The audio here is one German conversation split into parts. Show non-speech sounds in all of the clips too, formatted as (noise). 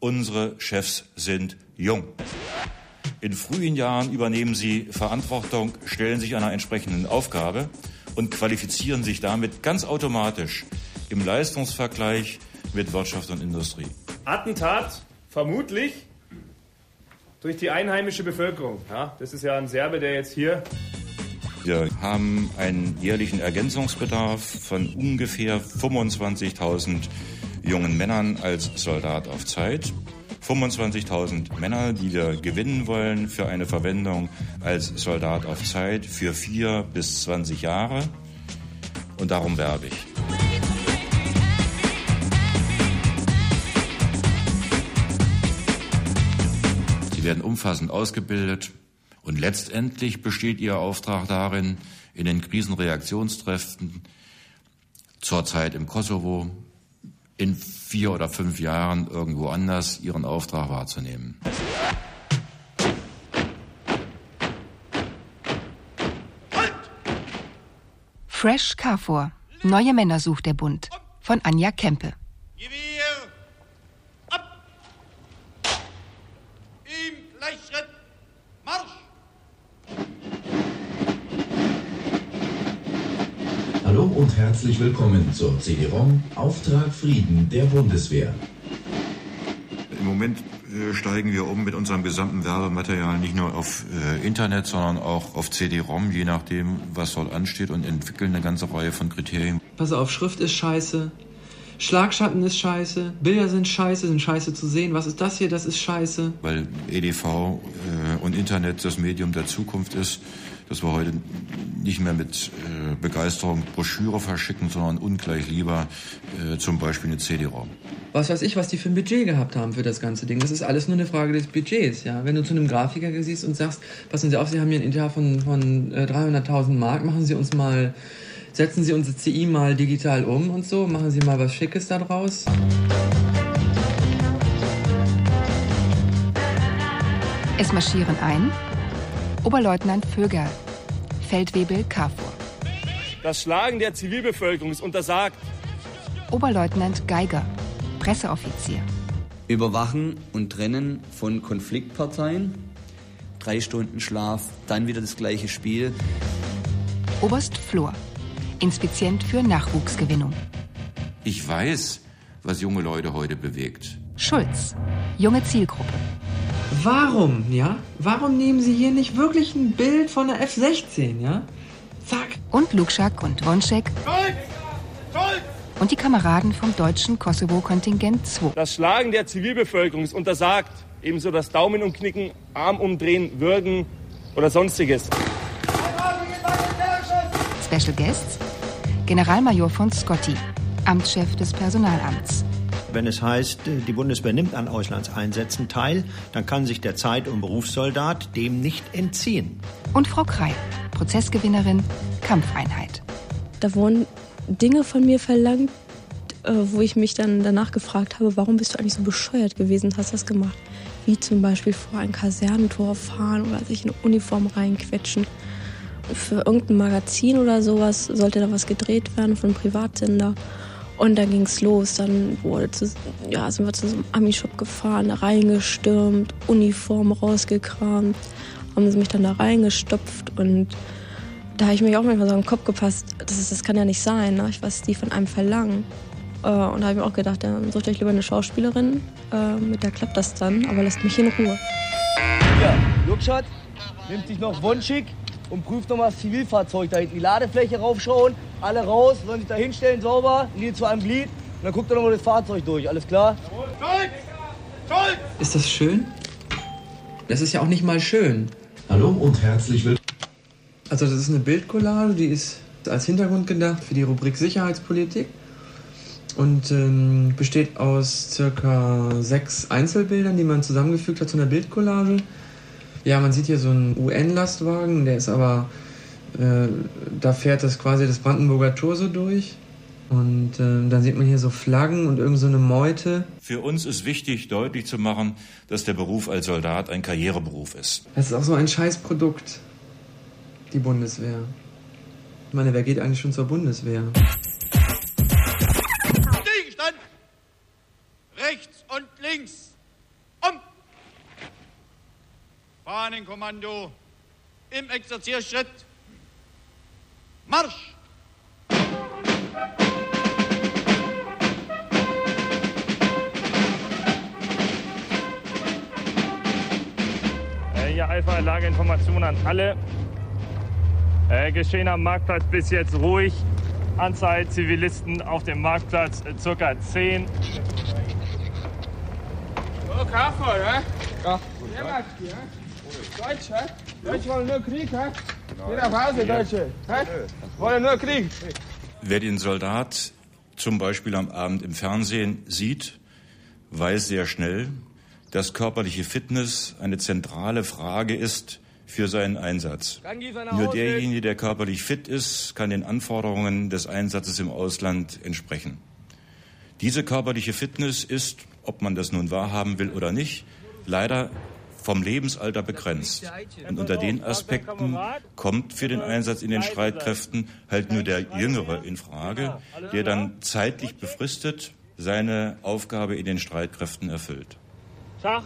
Unsere Chefs sind jung. In frühen Jahren übernehmen sie Verantwortung, stellen sich einer entsprechenden Aufgabe und qualifizieren sich damit ganz automatisch im Leistungsvergleich mit Wirtschaft und Industrie. Attentat vermutlich durch die einheimische Bevölkerung. Ja, das ist ja ein Serbe, der jetzt hier. Wir haben einen jährlichen Ergänzungsbedarf von ungefähr 25.000 jungen Männern als Soldat auf Zeit. 25.000 Männer, die wir gewinnen wollen für eine Verwendung als Soldat auf Zeit für vier bis 20 Jahre. Und darum werbe ich. Sie werden umfassend ausgebildet und letztendlich besteht Ihr Auftrag darin, in den Krisenreaktionstreffen zurzeit im Kosovo, in vier oder fünf Jahren irgendwo anders ihren Auftrag wahrzunehmen. Fresh Carfor. Neue Männer sucht der Bund. Von Anja Kempe. Hallo und herzlich willkommen zur CD-ROM Auftrag Frieden der Bundeswehr. Im Moment äh, steigen wir um mit unserem gesamten Werbematerial nicht nur auf äh, Internet, sondern auch auf CD-ROM, je nachdem, was dort ansteht und entwickeln eine ganze Reihe von Kriterien. Pass auf, Schrift ist scheiße, Schlagschatten ist scheiße, Bilder sind scheiße, sind scheiße zu sehen. Was ist das hier? Das ist scheiße. Weil EDV äh, und Internet das Medium der Zukunft ist dass wir heute nicht mehr mit äh, Begeisterung Broschüre verschicken, sondern ungleich lieber äh, zum Beispiel eine CD-ROM. Was weiß ich, was die für ein Budget gehabt haben für das ganze Ding. Das ist alles nur eine Frage des Budgets. Ja? Wenn du zu einem Grafiker siehst und sagst, passen Sie auf, Sie haben hier ein Inter von, von äh, 300.000 Mark, machen Sie uns mal, setzen Sie unser CI mal digital um und so, machen Sie mal was Schickes da draus. Es marschieren ein Oberleutnant Vöger, Feldwebel KFOR. Das Schlagen der Zivilbevölkerung ist untersagt. Oberleutnant Geiger, Presseoffizier. Überwachen und Trennen von Konfliktparteien. Drei Stunden Schlaf, dann wieder das gleiche Spiel. Oberst Flor, Inspizient für Nachwuchsgewinnung. Ich weiß, was junge Leute heute bewegt. Schulz, junge Zielgruppe. Warum, ja? Warum nehmen Sie hier nicht wirklich ein Bild von der F-16, ja? Zack. Und Lukschak und Wonschek. Schulz! Schulz! Und die Kameraden vom deutschen Kosovo-Kontingent 2. Das Schlagen der Zivilbevölkerung ist untersagt. Ebenso das Daumen umknicken, Arm umdrehen, würgen oder sonstiges. Special Guests: Generalmajor von Scotti, Amtschef des Personalamts. Wenn es heißt, die Bundeswehr nimmt an Auslandseinsätzen teil, dann kann sich der Zeit- und Berufssoldat dem nicht entziehen. Und Frau Krei, Prozessgewinnerin, Kampfeinheit. Da wurden Dinge von mir verlangt, äh, wo ich mich dann danach gefragt habe, warum bist du eigentlich so bescheuert gewesen und hast das gemacht? Wie zum Beispiel vor ein Kasernentor fahren oder sich in eine Uniform reinquetschen. Für irgendein Magazin oder sowas sollte da was gedreht werden von Privatsender. Und dann ging es los. Dann wurde zu, ja, sind wir zu so einem Ami-Shop gefahren, reingestürmt, Uniform rausgekramt, haben sie mich dann da reingestopft und da habe ich mich auch manchmal so im Kopf gepasst, das, ist, das kann ja nicht sein, ne? was die von einem verlangen. Äh, und da habe ich mir auch gedacht, dann sucht euch lieber eine Schauspielerin, äh, mit der klappt das dann, aber lasst mich in Ruhe. Ja, Lukschat nimmt sich noch Wonschig und prüft nochmal das Zivilfahrzeug da hinten. Die Ladefläche raufschauen, alle raus, sollen sich da hinstellen, sauber, Linie zu einem Glied. Und dann guckt er nochmal das Fahrzeug durch, alles klar? Schulz! Schulz! Ist das schön? Das ist ja auch nicht mal schön. Hallo und herzlich willkommen. Also das ist eine Bildcollage, die ist als Hintergrund gedacht für die Rubrik Sicherheitspolitik und ähm, besteht aus circa sechs Einzelbildern, die man zusammengefügt hat zu einer Bildcollage. Ja, man sieht hier so einen UN-Lastwagen, der ist aber, äh, da fährt das quasi das Brandenburger Tor so durch. Und äh, dann sieht man hier so Flaggen und irgend so eine Meute. Für uns ist wichtig, deutlich zu machen, dass der Beruf als Soldat ein Karriereberuf ist. Das ist auch so ein Scheißprodukt, die Bundeswehr. Ich meine, wer geht eigentlich schon zur Bundeswehr? Gegenstand! Rechts und links! Fahnenkommando im Exerzierschritt. Marsch! Äh, hier Alpha Lageinformation an alle. Äh, geschehen am Marktplatz bis jetzt ruhig. Anzahl Zivilisten auf dem Marktplatz äh, circa 10. Oh, Kaffee, hä? Ja. Ja, Max, ja. Deutsch, hä? Deutsch wollen nur Krieg, hä? Geh nach Hause, Deutsche. Hä? Wollen nur Krieg. Wer den Soldat zum Beispiel am Abend im Fernsehen sieht, weiß sehr schnell, dass körperliche Fitness eine zentrale Frage ist für seinen Einsatz. Nur derjenige, der körperlich fit ist, kann den Anforderungen des Einsatzes im Ausland entsprechen. Diese körperliche Fitness ist, ob man das nun wahrhaben will oder nicht, leider vom Lebensalter begrenzt. Und unter den Aspekten kommt für den Einsatz in den Streitkräften halt nur der Jüngere in Frage, der dann zeitlich befristet seine Aufgabe in den Streitkräften erfüllt. Tag,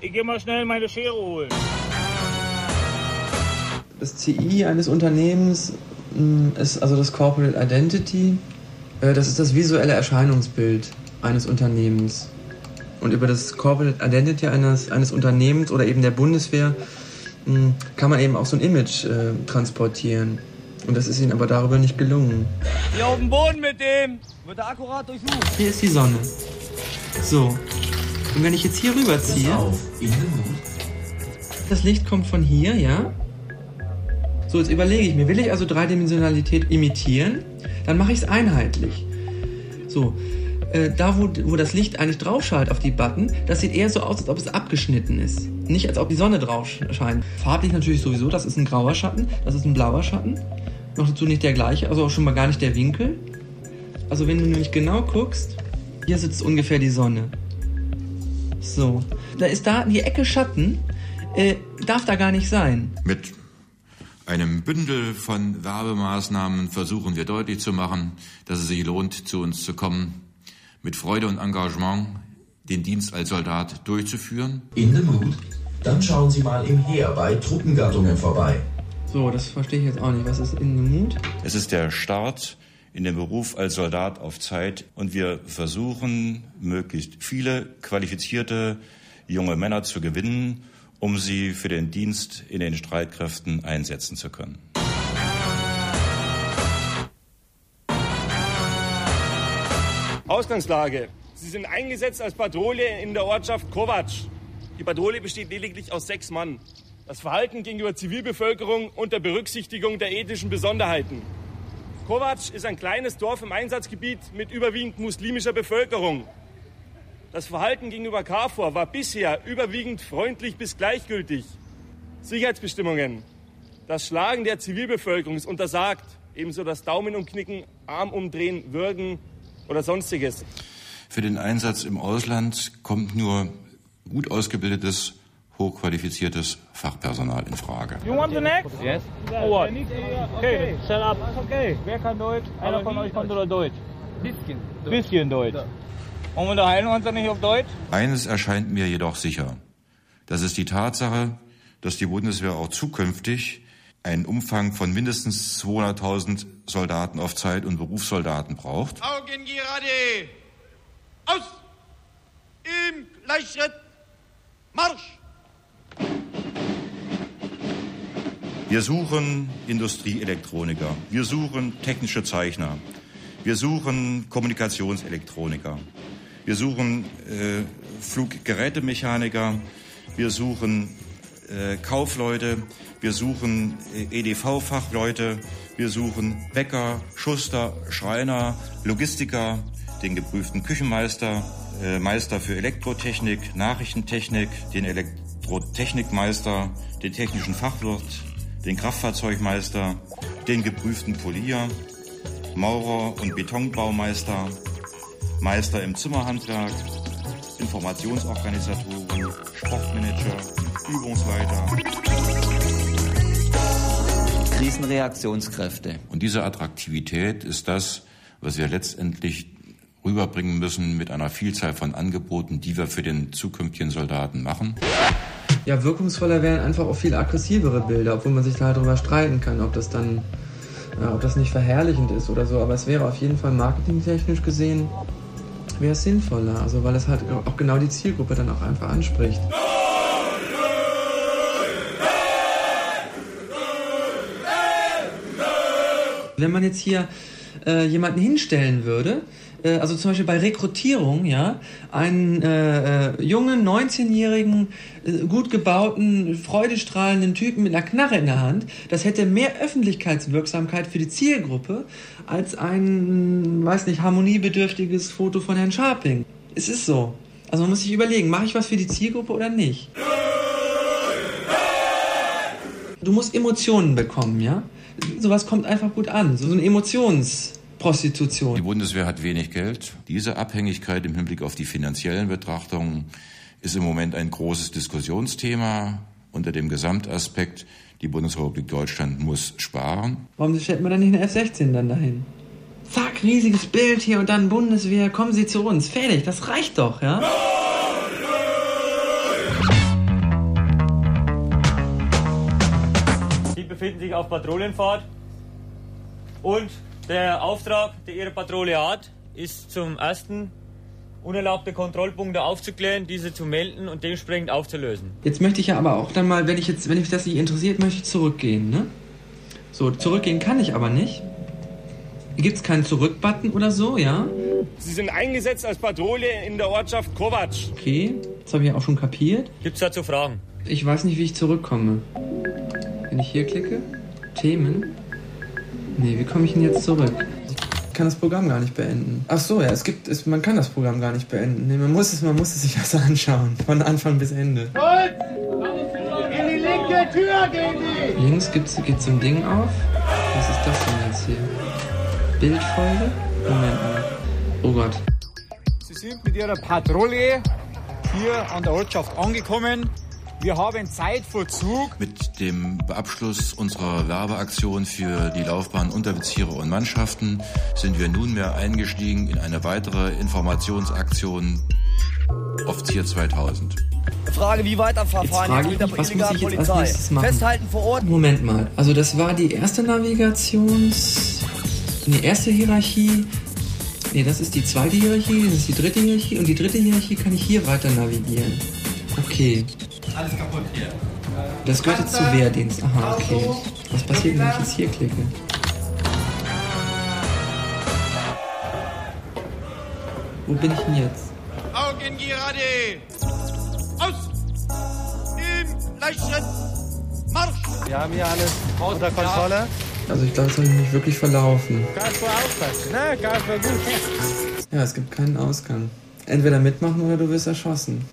ich geh mal schnell meine Schere holen. Das CI eines Unternehmens mh, ist also das Corporate Identity. Äh, Das ist das visuelle Erscheinungsbild eines Unternehmens. Und über das Corporate Identity eines, eines Unternehmens oder eben der Bundeswehr mh, kann man eben auch so ein Image äh, transportieren. Und das ist ihnen aber darüber nicht gelungen. Hier auf dem Boden mit dem! Wird er akkurat durchsucht. Hier ist die Sonne. So. Und wenn ich jetzt hier rüberziehe, das Licht kommt von hier, ja? So, jetzt überlege ich mir, will ich also Dreidimensionalität imitieren? Dann mache ich es einheitlich. So, äh, da wo, wo das Licht eigentlich drauf scheint auf die Button, das sieht eher so aus, als ob es abgeschnitten ist. Nicht als ob die Sonne drauf sch- scheint. Farblich natürlich sowieso, das ist ein grauer Schatten, das ist ein blauer Schatten. Noch dazu nicht der gleiche, also auch schon mal gar nicht der Winkel. Also wenn du nämlich genau guckst, hier sitzt ungefähr die Sonne. So, da ist da die Ecke Schatten, äh, darf da gar nicht sein. Mit einem Bündel von Werbemaßnahmen versuchen wir deutlich zu machen, dass es sich lohnt, zu uns zu kommen, mit Freude und Engagement den Dienst als Soldat durchzuführen. In the Mood? Dann schauen Sie mal im Heer bei Truppengattungen vorbei. So, das verstehe ich jetzt auch nicht. Was ist in the Mood? Es ist der Start in den Beruf als Soldat auf Zeit und wir versuchen, möglichst viele qualifizierte junge Männer zu gewinnen, um sie für den Dienst in den Streitkräften einsetzen zu können. Ausgangslage. Sie sind eingesetzt als Patrouille in der Ortschaft Kovac. Die Patrouille besteht lediglich aus sechs Mann. Das Verhalten gegenüber Zivilbevölkerung unter Berücksichtigung der ethischen Besonderheiten. Kovac ist ein kleines Dorf im Einsatzgebiet mit überwiegend muslimischer Bevölkerung. Das Verhalten gegenüber KFOR war bisher überwiegend freundlich bis gleichgültig. Sicherheitsbestimmungen. Das Schlagen der Zivilbevölkerung ist untersagt. Ebenso das Daumen umknicken, Arm umdrehen, würgen oder sonstiges. Für den Einsatz im Ausland kommt nur gut ausgebildetes, hochqualifiziertes Fachpersonal in Frage. You want the next? Yes. Or what? Okay, shut up. Okay. Wer kann Deutsch? Einer von euch kann oder Deutsch? Bisschen. Bisschen Deutsch. Und wir unterhalten uns dann nicht auf Deutsch? Eines erscheint mir jedoch sicher. Das ist die Tatsache, dass die Bundeswehr auch zukünftig einen Umfang von mindestens 200.000 Soldaten auf Zeit und Berufssoldaten braucht. Augen gerade! Aus! Im Gleichschritt! Marsch! Wir suchen Industrieelektroniker, wir suchen technische Zeichner, wir suchen Kommunikationselektroniker, wir suchen äh, Fluggerätemechaniker, wir suchen äh, Kaufleute, wir suchen äh, EDV-Fachleute, wir suchen Bäcker, Schuster, Schreiner, Logistiker, den geprüften Küchenmeister, äh, Meister für Elektrotechnik, Nachrichtentechnik, den Elektrotechnikmeister, den technischen Fachwirt, den Kraftfahrzeugmeister, den geprüften Polier, Maurer und Betonbaumeister, Meister im Zimmerhandwerk, Informationsorganisatoren, Sportmanager, Übungsleiter. Krisenreaktionskräfte. Und diese Attraktivität ist das, was wir letztendlich rüberbringen müssen mit einer Vielzahl von Angeboten, die wir für den zukünftigen Soldaten machen. Ja, wirkungsvoller wären einfach auch viel aggressivere Bilder, obwohl man sich da halt drüber streiten kann, ob das dann, ja, ob das nicht verherrlichend ist oder so. Aber es wäre auf jeden Fall marketingtechnisch gesehen, wäre es sinnvoller. Also weil es halt auch genau die Zielgruppe dann auch einfach anspricht. Wenn man jetzt hier äh, jemanden hinstellen würde, äh, also zum Beispiel bei Rekrutierung, ja, einen äh, äh, jungen, 19-jährigen, äh, gut gebauten, freudestrahlenden Typen mit einer Knarre in der Hand, das hätte mehr Öffentlichkeitswirksamkeit für die Zielgruppe als ein, weiß nicht, harmoniebedürftiges Foto von Herrn Scharping. Es ist so. Also man muss sich überlegen, mache ich was für die Zielgruppe oder nicht? Du musst Emotionen bekommen, ja? Sowas kommt einfach gut an. So eine Emotionsprostitution. Die Bundeswehr hat wenig Geld. Diese Abhängigkeit im Hinblick auf die finanziellen Betrachtungen ist im Moment ein großes Diskussionsthema unter dem Gesamtaspekt, die Bundesrepublik Deutschland muss sparen. Warum stellt man dann nicht eine F-16 dann dahin? Zack, riesiges Bild hier und dann Bundeswehr, kommen Sie zu uns. Fertig, das reicht doch, ja? Sie befinden sich auf Patrouillenfahrt und der Auftrag, der Ihre Patrouille hat, ist zum ersten unerlaubte Kontrollpunkte aufzuklären, diese zu melden und dementsprechend aufzulösen. Jetzt möchte ich ja aber auch dann mal, wenn ich jetzt, wenn mich das nicht interessiert, möchte ich zurückgehen, ne? So, zurückgehen kann ich aber nicht. Gibt es keinen Zurück-Button oder so, ja? Sie sind eingesetzt als Patrouille in der Ortschaft Kovac. Okay, das habe ich ja auch schon kapiert. Gibt's dazu Fragen? Ich weiß nicht, wie ich zurückkomme. Wenn ich hier klicke, Themen. Nee, wie komme ich denn jetzt zurück? Ich kann das Programm gar nicht beenden. Ach so, ja, es gibt, es, man kann das Programm gar nicht beenden. Nee, man muss es, man muss es sich (laughs) also anschauen. Von Anfang bis Ende. In die linke Tür gehen die! Links gibt's, geht so ein Ding auf. Was ist das denn jetzt hier? Bildfolge? Moment mal. Oh Gott. Sie sind mit Ihrer Patrouille hier an der Ortschaft angekommen. Wir haben Zeitverzug. Mit dem Abschluss unserer Werbeaktion für die Laufbahn Unteroffiziere und Mannschaften sind wir nunmehr eingestiegen in eine weitere Informationsaktion Offizier 2000. Frage, wie weiterverfahren Jetzt frage ich mit der mich, was muss illegalen ich jetzt als Polizei? nächstes machen? Festhalten vor Ort. Moment mal. Also das war die erste Navigations... Die erste Hierarchie... Nee, das ist die zweite Hierarchie, das ist die dritte Hierarchie und die dritte Hierarchie kann ich hier weiter navigieren. Okay. Alles kaputt hier. Das gehört jetzt zu Wehrdienst. Aha, okay. Was passiert, wenn ich jetzt hier klicke? Wo bin ich denn jetzt? Augen gerade! Aus! Im Gleichschritt! Marsch! Wir haben hier alles unter Kontrolle. Also ich glaube, es soll ich mich wirklich verlaufen. Vor aufpassen, ne? Gut. Ja, es gibt keinen Ausgang. Entweder mitmachen oder du wirst erschossen.